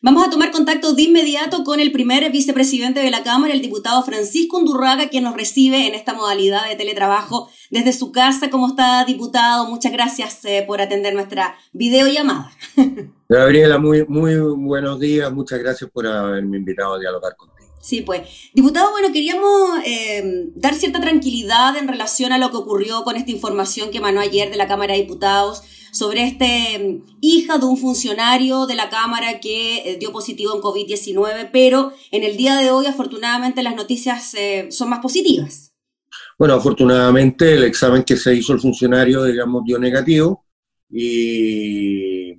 Vamos a tomar contacto de inmediato con el primer vicepresidente de la Cámara, el diputado Francisco Undurraga, quien nos recibe en esta modalidad de teletrabajo desde su casa. ¿Cómo está, diputado? Muchas gracias eh, por atender nuestra videollamada. Gabriela, muy, muy buenos días. Muchas gracias por haberme invitado a dialogar contigo. Sí, pues. Diputado, bueno, queríamos eh, dar cierta tranquilidad en relación a lo que ocurrió con esta información que emanó ayer de la Cámara de Diputados sobre este mm, hija de un funcionario de la Cámara que eh, dio positivo en COVID-19, pero en el día de hoy afortunadamente las noticias eh, son más positivas. Bueno, afortunadamente el examen que se hizo el funcionario, digamos, dio negativo y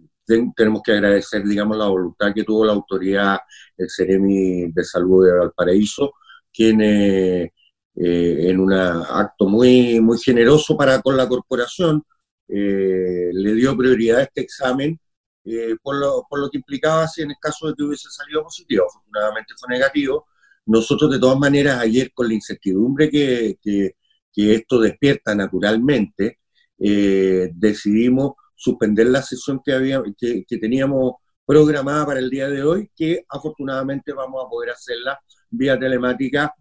tenemos que agradecer, digamos, la voluntad que tuvo la autoridad, el Ceremi de Salud de Valparaíso, quien eh, en un acto muy, muy generoso para con la corporación, eh, le dio prioridad a este examen eh, por, lo, que implicaba si en el caso de que hubiese salido positivo. Afortunadamente fue negativo. Nosotros de todas maneras ayer con la incertidumbre que, que, esto despierta naturalmente, eh, decidimos suspender la sesión que, había, que, teníamos programada para el día de hoy, que afortunadamente vamos a poder hacerla vía telemática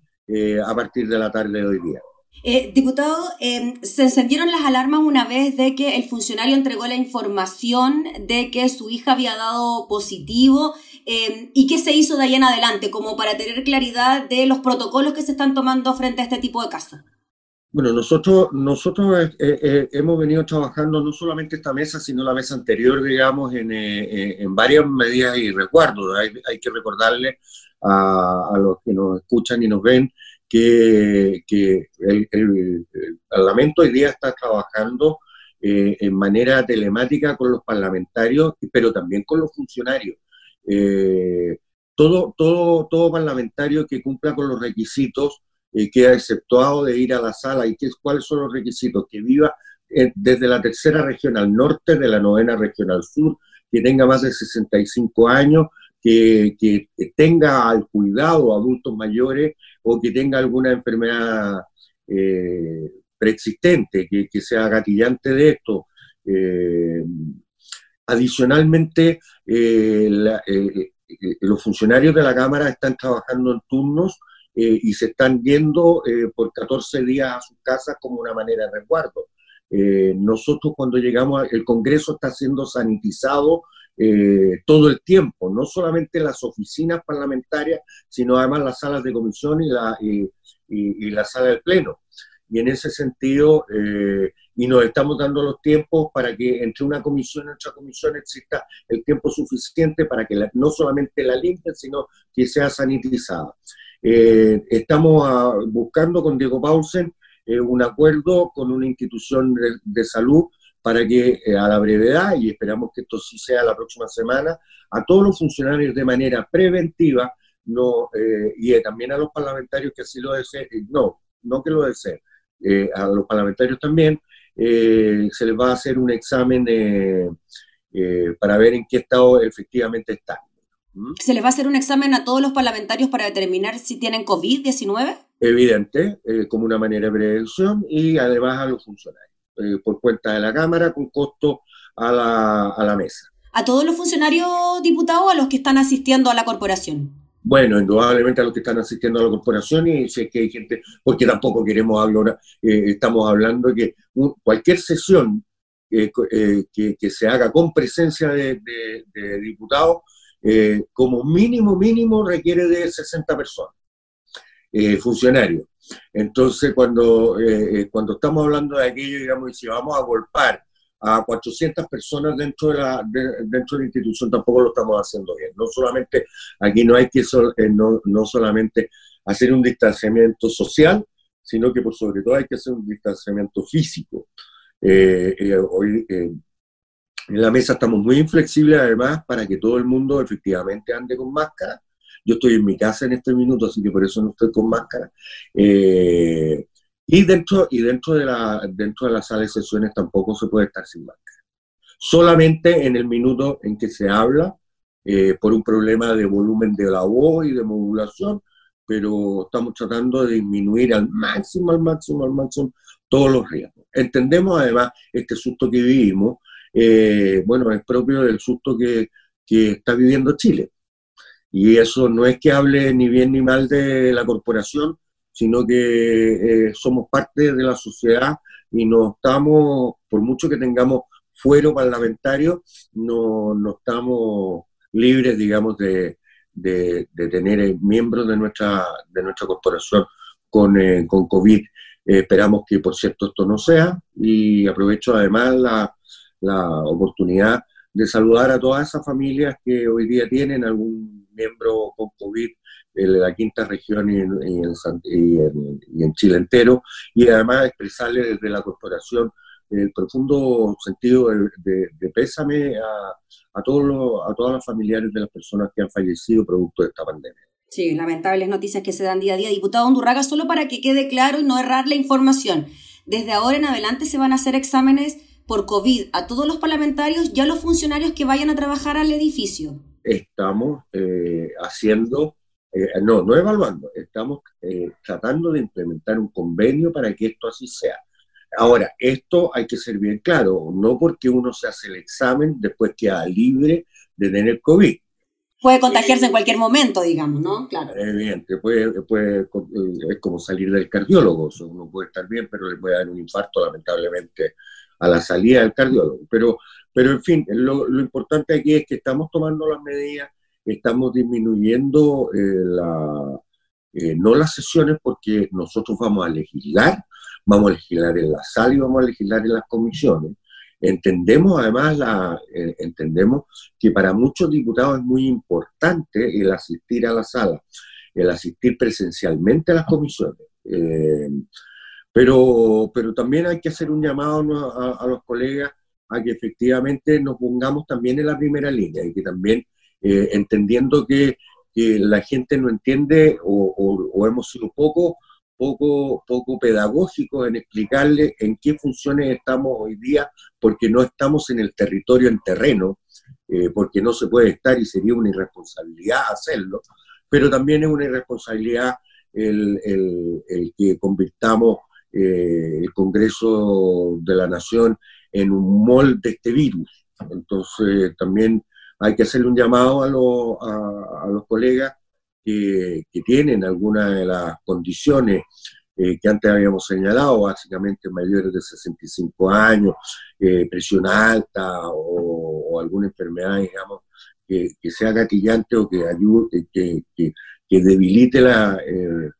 a partir de la tarde de hoy día. Eh, diputado, em, se encendieron las alarmas una vez de que el funcionario entregó la información de que su hija había dado positivo em, y qué se hizo de ahí en adelante, como para tener claridad de los protocolos que se están tomando frente a este tipo de casos. Bueno, nosotros, nosotros eh, eh, hemos venido trabajando no solamente esta mesa, sino la mesa anterior, digamos, en, en varias medidas y recuerdos. Hay, hay que recordarle a, a, los que nos escuchan y nos ven que, el, Parlamento hoy día está trabajando eh, en manera telemática con los parlamentarios, pero también con los funcionarios. Eh, todo, todo, todo parlamentario que cumpla con los requisitos eh, queda exceptuado de ir a la sala. ¿Y qué, cuáles son los requisitos? Que viva desde la tercera región al norte, de la novena región al sur, que tenga más de 65 años, que, que tenga al cuidado adultos mayores o que tenga alguna enfermedad eh, preexistente, que, sea gatillante de esto. Eh, adicionalmente, eh, los funcionarios de la Cámara están trabajando en turnos y se están yendo por 14 días a sus casas como una manera de resguardo. nosotros cuando llegamos, el Congreso está siendo sanitizado eh, todo el tiempo, no solamente las oficinas parlamentarias, sino además las salas de comisión y la, y, la sala del Pleno. Y en ese sentido, eh, y nos estamos dando los tiempos para que entre una comisión y otra comisión exista el tiempo suficiente para que no solamente la limpien, sino que sea sanitizada. Eh, estamos ah, buscando con Diego Paulsen un acuerdo con una institución de salud para que eh, a la brevedad, y esperamos que esto sí sea la próxima semana, a todos los funcionarios de manera preventiva, no, eh, y también a los parlamentarios que así lo deseen, eh, no, no que lo deseen, a los parlamentarios también, se les va a hacer un examen para ver en qué estado efectivamente están. ¿Mm? ¿Se les va a hacer un examen a todos los parlamentarios para determinar si tienen COVID-19? Evidente, como una manera de prevención, y además a los funcionarios. Eh, por cuenta de la Cámara con costo a la, a la mesa. ¿A todos los funcionarios diputados a los que están asistiendo a la corporación? Bueno, indudablemente a los que están asistiendo a la corporación y sé que hay gente, porque tampoco queremos hablar, eh, estamos hablando de que cualquier sesión eh, que, que, se haga con presencia de, de, diputados, como mínimo, mínimo requiere de 60 personas, funcionarios. Entonces, cuando, eh, eh, cuando estamos hablando de aquello, digamos, si vamos a golpear a 400 personas dentro de, la, dentro de la institución, tampoco lo estamos haciendo bien. No solamente, aquí no hay que eh, no, no solamente hacer un distanciamiento social, sino que por sobre todo hay que hacer un distanciamiento físico. hoy en la mesa estamos muy inflexibles además para que todo el mundo efectivamente ande con máscara yo estoy en mi casa en este minuto, así que por eso no estoy con máscara. Eh, y dentro, y dentro, de la, dentro de la sala de sesiones tampoco se puede estar sin máscara. Solamente en el minuto en que se habla, eh, por un problema de volumen de la voz y de modulación, pero estamos tratando de disminuir al máximo, al máximo, al máximo todos los riesgos. Entendemos además este susto que vivimos, eh, bueno, es propio del susto que, que está viviendo Chile. Y eso no es que hable ni bien ni mal de la corporación, sino que eh, somos parte de la sociedad y no estamos, por mucho que tengamos fuero parlamentario, no, no estamos libres, digamos, de, de, tener miembros de nuestra, de nuestra corporación con, eh, con COVID. esperamos que, por cierto, esto no sea y aprovecho además la, la oportunidad de saludar a todas esas familias que hoy día tienen algún miembro con COVID en la quinta región y en, en, Chile entero, y además expresarle desde la corporación el profundo sentido de, pésame a, todos los, a todas las familiares de las personas que han fallecido producto de esta pandemia. Sí, lamentables noticias que se dan día a día. Diputado Undurraga, solo para que quede claro y no errar la información, desde ahora en adelante se van a hacer exámenes por COVID a todos los parlamentarios y a los funcionarios que vayan a trabajar al edificio. Estamos eh, haciendo eh, no, no evaluando, estamos eh, tratando de implementar un convenio para que esto así sea. Ahora, esto hay que ser bien claro, no porque uno se hace el examen, después queda libre de tener COVID. Puede contagiarse en cualquier momento, digamos, ¿no? Claro. Evidente, puede, puede, es como salir del cardiólogo, uno puede estar bien, pero le puede dar un infarto, lamentablemente, a la salida del cardiólogo. Pero, pero en fin, lo, importante aquí es que estamos tomando las medidas estamos disminuyendo eh, la, eh, no las sesiones porque nosotros vamos a legislar, vamos a legislar en la sala y vamos a legislar en las comisiones. Entendemos además, la, eh, entendemos que para muchos diputados es muy importante el asistir a la sala, el asistir presencialmente a las comisiones. Pero, pero también hay que hacer un llamado a, los colegas a que efectivamente nos pongamos también en la primera línea y que también eh, entendiendo que, la gente no entiende o, hemos sido poco, poco, poco pedagógicos en explicarle en qué funciones estamos hoy día, porque no estamos en el territorio en terreno, eh, porque no se puede estar y sería una irresponsabilidad hacerlo, pero también es una irresponsabilidad el, que convirtamos eh, el Congreso de la Nación en un molde de este virus. Entonces, también hay que hacerle un llamado a, los colegas que, tienen algunas de las condiciones eh, que antes habíamos señalado, básicamente mayores de 65 años, eh, presión alta o, alguna enfermedad, digamos, que, sea gatillante o que ayude, que, debilite la, eh,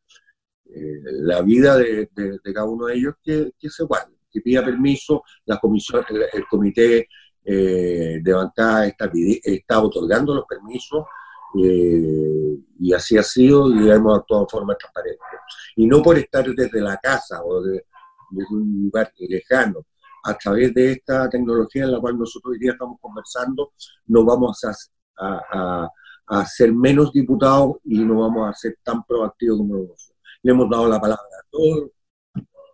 la vida de, cada uno de ellos, que, se guarde, que pida permiso, la comisión, el comité eh, de bancada está, otorgando los permisos eh, y así ha sido y hemos actuado de forma transparente. Y no por estar desde la casa o de, un lugar lejano, a través de esta tecnología en la cual nosotros hoy día estamos conversando, no vamos a, a, a, ser menos diputados y no vamos a ser tan proactivos como nosotros. Le hemos dado la palabra a todos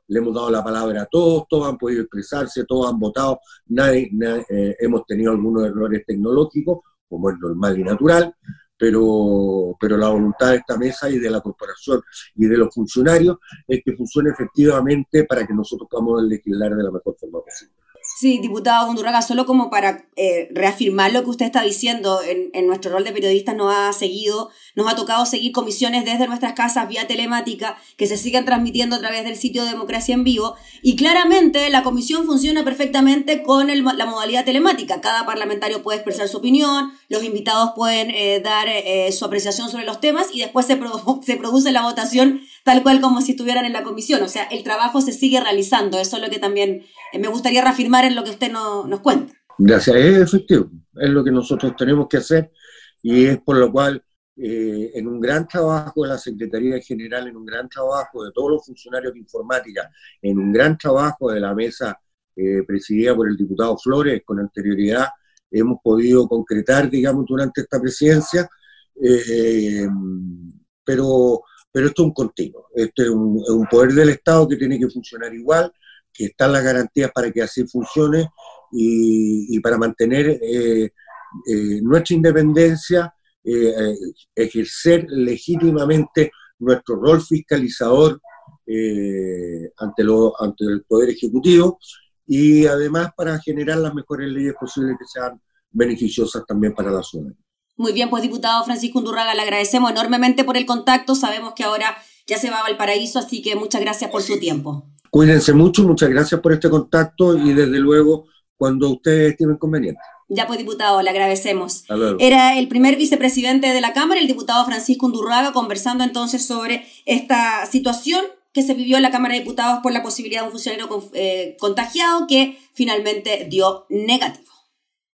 le hemos dado la palabra a todos, todos han podido expresarse, todos han votado, nadie, eh, hemos tenido algunos errores tecnológicos, como es normal y natural, pero, pero la voluntad de esta mesa y de la corporación y de los funcionarios es que funcione efectivamente para que nosotros podamos legislar de la mejor forma posible. Sí, diputado Gondurraga, solo como para eh, reafirmar lo que usted está diciendo, en, nuestro rol de periodistas nos ha seguido, nos ha tocado seguir comisiones desde nuestras casas vía telemática que se siguen transmitiendo a través del sitio Democracia en Vivo y claramente la comisión funciona perfectamente con la modalidad telemática. Cada parlamentario puede expresar su opinión, los invitados pueden eh, dar eh, su apreciación sobre los temas y después se, se produce la votación tal cual como si estuvieran en la comisión. O sea, el trabajo se sigue realizando. Eso es lo que también me gustaría reafirmar en lo que usted nos cuenta. Gracias, es efectivo, es lo que nosotros tenemos que hacer y es por lo cual eh, en un gran trabajo de la Secretaría General, en un gran trabajo de todos los funcionarios de informática, en un gran trabajo de la mesa eh, presidida por el diputado Flores con anterioridad, hemos podido concretar, digamos, durante esta presidencia, eh, pero, pero esto es un continuo, este es un, es un poder del Estado que tiene que funcionar igual, que están las garantías para que así funcione y, para mantener eh, eh, nuestra independencia, eh, ejercer legítimamente nuestro rol fiscalizador ante, lo, ante el Poder Ejecutivo y además para generar las mejores leyes posibles que sean beneficiosas también para la ciudadanía. Muy bien, pues diputado Francisco Undurraga, le agradecemos enormemente por el contacto. Sabemos que ahora ya se va a Valparaíso, así que muchas gracias por su tiempo. Cuídense mucho, muchas gracias por este contacto y desde luego cuando ustedes tienen conveniente. Ya pues, diputado, le agradecemos. Era el primer vicepresidente de la Cámara, el diputado Francisco Undurraga, conversando entonces sobre esta situación que se vivió en la Cámara de Diputados por la posibilidad de un funcionario eh, contagiado que finalmente dio negativo.